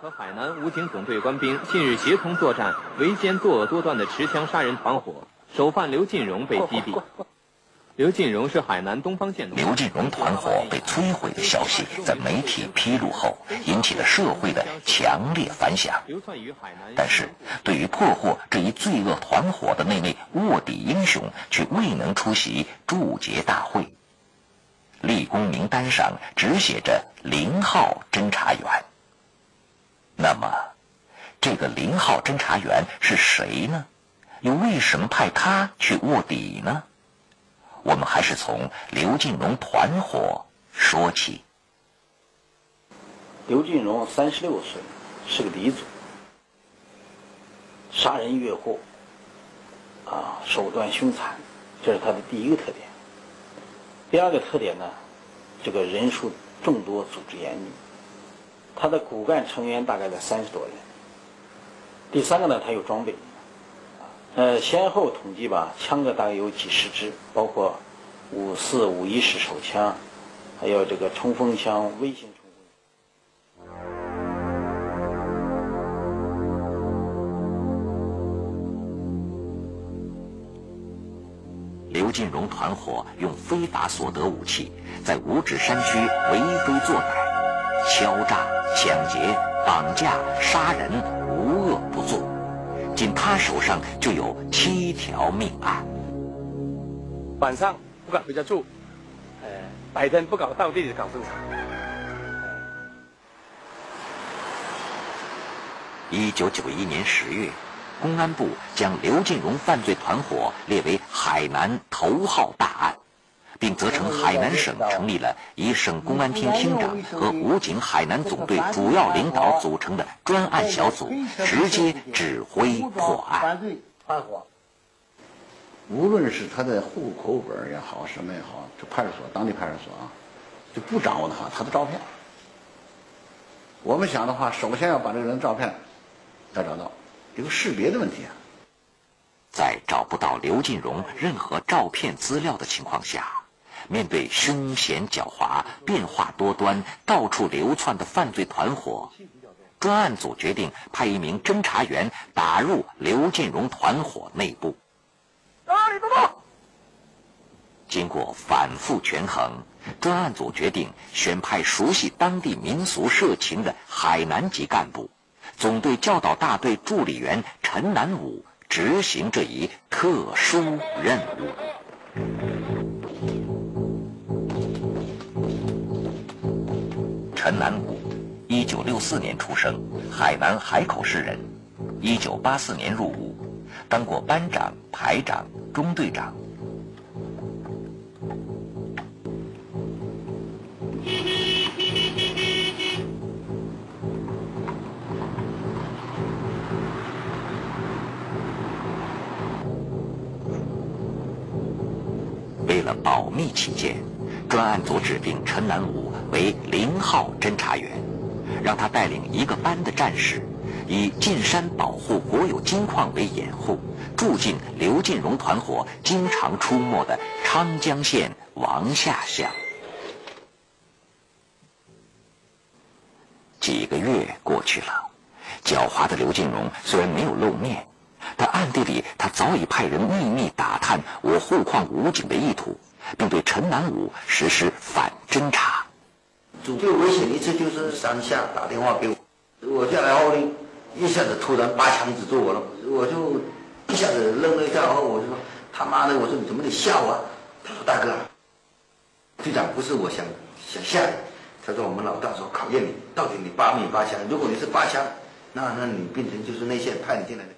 和海南武警总队官兵近日协同作战，围歼作恶多端的持枪杀人团伙，首犯刘进荣被击毙。刘进荣是海南东方县的。刘进荣团伙被摧毁的消息在媒体披露后，引起了社会的强烈反响。但是，对于破获这一罪恶团伙的那位卧底英雄，却未能出席祝捷大会。立功名单上只写着零号侦查员。那么，这个零号侦查员是谁呢？又为什么派他去卧底呢？我们还是从刘进荣团伙说起。刘进荣三十六岁，是个黎族，杀人越货，啊，手段凶残，这是他的第一个特点。第二个特点呢，这个人数众多，组织严密。他的骨干成员大概在三十多人。第三个呢，他有装备。呃，先后统计吧，枪的大概有几十支，包括五四、五一式手枪，还有这个冲锋枪、微型冲锋。刘进荣团伙用非法所得武器，在五指山区为非作歹，敲诈、抢劫、绑架、杀人，无恶不作。仅他手上就有七条命案。晚上不敢回家住，呃，白天不搞倒地的搞生产。一九九一年十月，公安部将刘进荣犯罪团伙列为海南头号大案。并责成海南省成立了以省公安厅厅长和武警海南总队主要领导组成的专案小组，直接指挥破案。无论是他的户口本也好，什么也好，这派出所当地派出所啊，就不掌握的话，他的照片。我们想的话，首先要把这个人照片要找到，这个识别的问题啊。在找不到刘进荣任何照片资料的情况下。面对凶险狡猾、变化多端、到处流窜的犯罪团伙，专案组决定派一名侦查员打入刘进荣团伙内部。经过反复权衡，专案组决定选派熟悉当地民俗社情的海南籍干部，总队教导大队助理员陈南武执行这一特殊任务。陈南武，一九六四年出生，海南海口市人。一九八四年入伍，当过班长、排长、中队长。为了保密起见，专案组指定陈南武。为零号侦查员，让他带领一个班的战士，以进山保护国有金矿为掩护，住进刘进荣团伙经常出没的昌江县王下乡。几个月过去了，狡猾的刘进荣虽然没有露面，但暗地里他早已派人秘密打探我护矿武警的意图，并对陈南武实施反侦查。最危险一次就是山下打电话给我，我下来后呢，一下子突然拔枪指着我了，我就一下子愣了一下，然后我就说他妈的，我说你怎么得吓我？他说大哥，队长不是我想想吓你，他说我们老大说考验你，到底你拔没拔枪？如果你是拔枪，那那你变成就是内线派你进来的。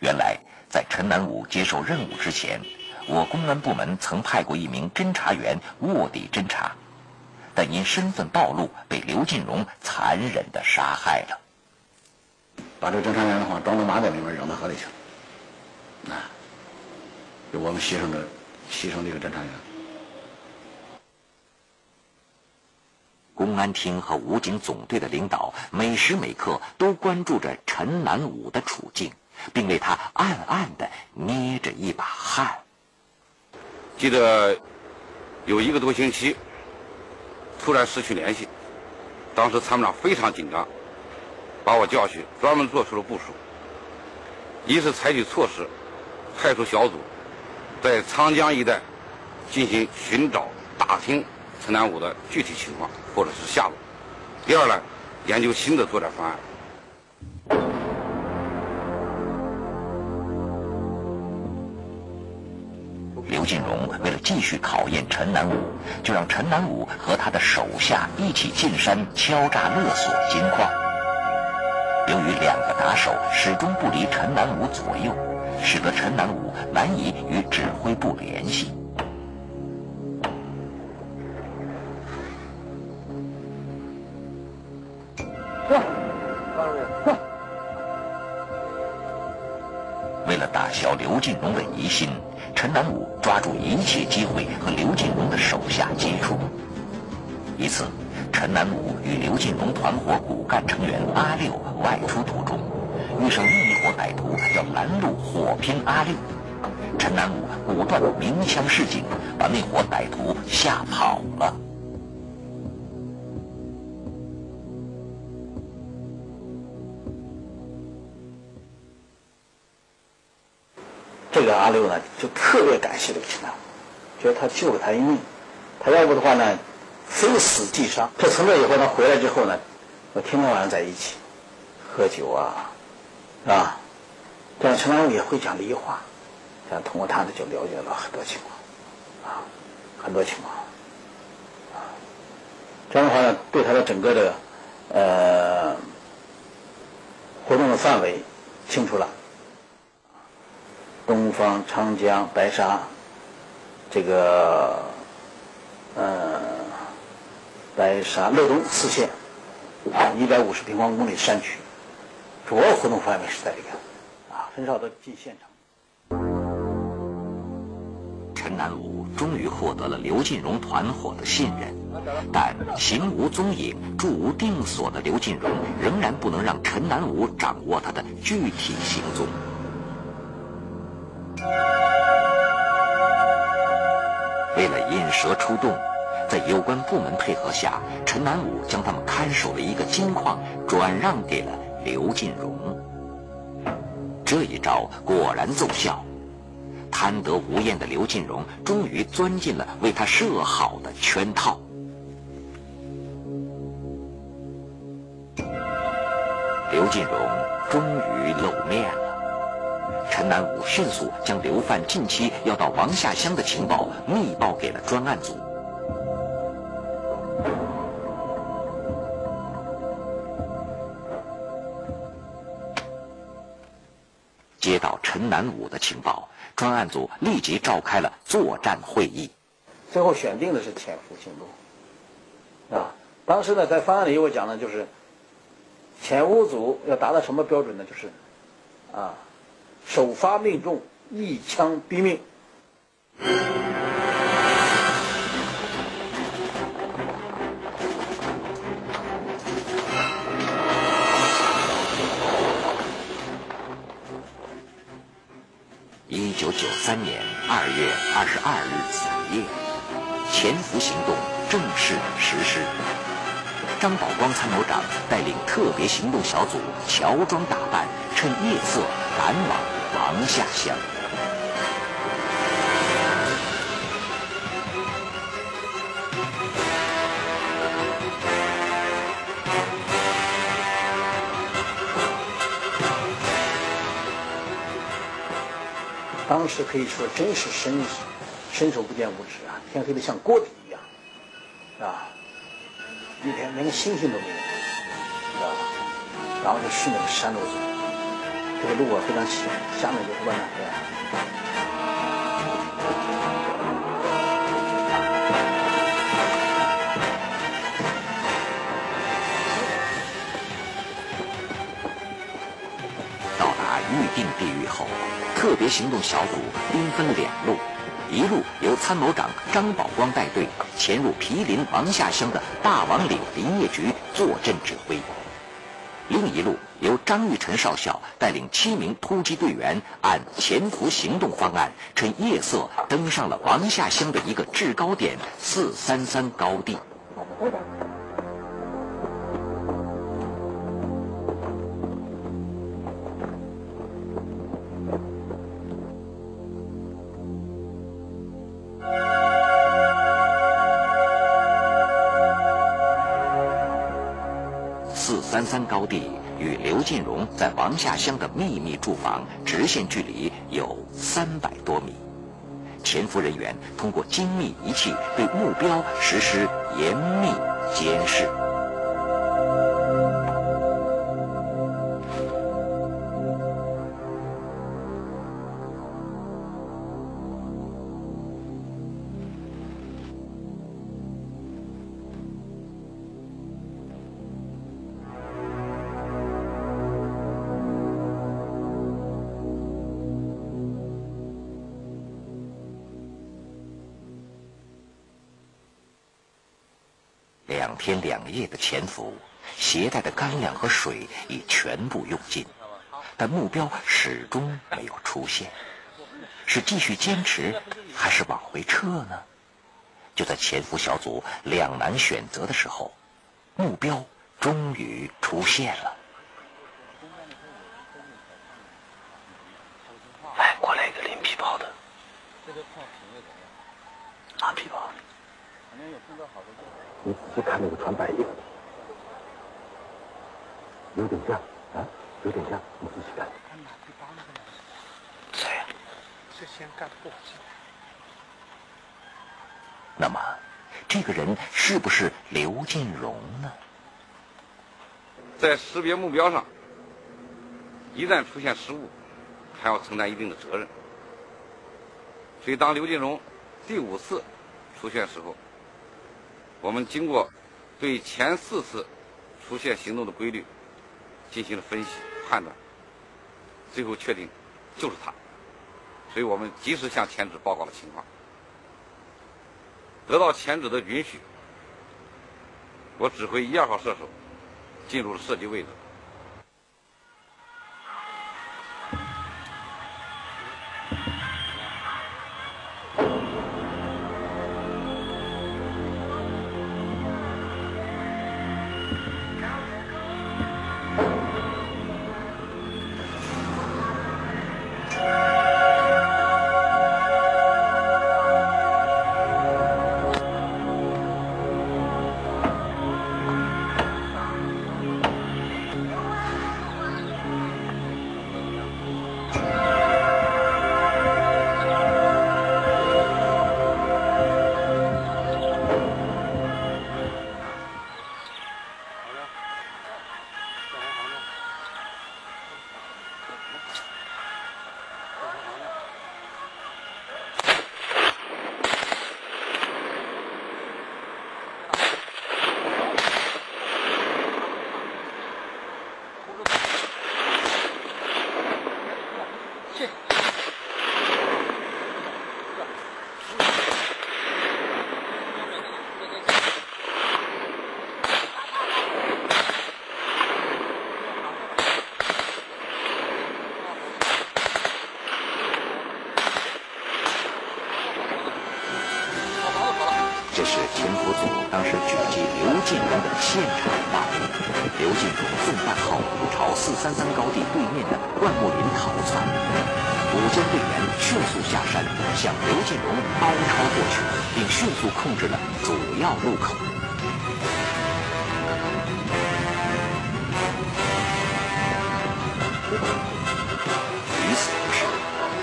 原来在陈南武接受任务之前，我公安部门曾派过一名侦查员卧底侦查。但因身份暴露，被刘进荣残忍的杀害了。把这侦查员的话装到麻袋里面扔到河里去了。啊，就我们牺牲的，牺牲这个侦查员。公安厅和武警总队的领导每时每刻都关注着陈南武的处境，并为他暗暗的捏着一把汗。记得有一个多星期。突然失去联系，当时参谋长非常紧张，把我叫去，专门做出了部署。一是采取措施，派出小组在长江一带进行寻找、打听陈南武的具体情况或者是下落；第二呢，研究新的作战方案。进荣为了继续考验陈南武，就让陈南武和他的手下一起进山敲诈勒索金矿。由于两个打手始终不离陈南武左右，使得陈南武难以与指挥部联系。打消刘进荣的疑心，陈南武抓住一切机会和刘进荣的手下接触。一次。陈南武与刘进荣团伙骨干成员阿六外出途中，遇上另一伙歹徒要拦路火拼阿六，陈南武果断鸣枪示警，把那伙歹徒吓跑了。这个阿六呢，就特别感谢刘陈南武，觉得他救了他一命，他要不的话呢。非死即伤。他从那以后，他回来之后呢，我天天晚上在一起喝酒啊，是吧？但陈南武也会讲梨话，这样通过他呢就了解了很多情况，啊，很多情况，啊，这样的话呢，对他的整个的呃活动的范围清楚了。东方、长江、白沙，这个呃。白沙乐东四县啊，一百五十平方公里山区，主要活动范围是在这个啊，很少的进县城。陈南武终于获得了刘进荣团伙的信任，但行无踪影、住无定所的刘进荣仍然不能让陈南武掌握他的具体行踪。为了引蛇出洞。在有关部门配合下，陈南武将他们看守的一个金矿转让给了刘进荣。这一招果然奏效，贪得无厌的刘进荣终于钻进了为他设好的圈套。刘进荣终于露面了，陈南武迅速将刘范近期要到王下乡的情报密报给了专案组。接到陈南武的情报，专案组立即召开了作战会议。最后选定的是潜伏行动。啊，当时呢，在方案里我讲的就是，潜伏组要达到什么标准呢？就是，啊，首发命中，一枪毙命。一九九三年二月二十二日子夜，潜伏行动正式实施。张宝光参谋长带领特别行动小组乔装打扮，趁夜色赶往王下乡。当时可以说真是伸伸手不见五指啊，天黑的像锅底一样，啊？一天连个星星都没有，知道吧？然后就顺着山路走，这个路啊非常险，下面就是万南河。到达预定地域后。特别行动小组兵分两路，一路由参谋长张宝光带队潜入毗邻王下乡的大王岭林业局坐镇指挥；另一路由张玉臣少校带领七名突击队员按潜伏行动方案趁夜色登上了王下乡的一个制高点四三三高地。四三三高地与刘进荣在王下乡的秘密住房直线距离有三百多米。潜伏人员通过精密仪器对目标实施严密监视。两天两夜的潜伏，携带的干粮和水已全部用尽，但目标始终没有出现。是继续坚持，还是往回撤呢？就在潜伏小组两难选择的时候，目标终于出现了。来，过来一个拎皮包的，拿皮包。你仔细看那个穿白衣服，有点像啊，有点像。你仔细看。谁呀？这先干部。那么，这个人是不是刘进荣呢？在识别目标上，一旦出现失误，还要承担一定的责任。所以，当刘进荣第五次出现时候，我们经过对前四次出现行动的规律进行了分析判断，最后确定就是他，所以我们及时向前指报告了情况，得到前指的允许，我指挥一二号射手进入了射击位置。队员迅速下山，向刘继荣包抄过去，并迅速控制了主要路口。与此同时，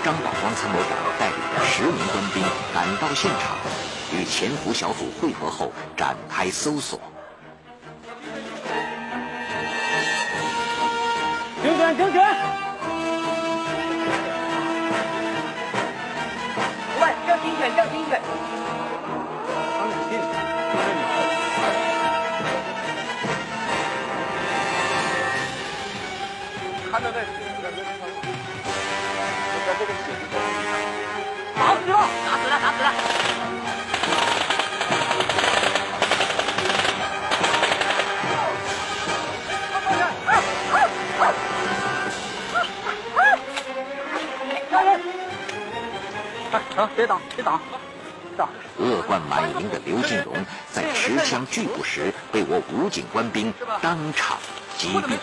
张宝光参谋长带领着十名官兵赶到现场。与潜伏小组会合后，展开搜索。警犬，警别挡，别挡！恶贯满盈的刘金荣在持枪拒捕时，被我武警官兵当场击毙。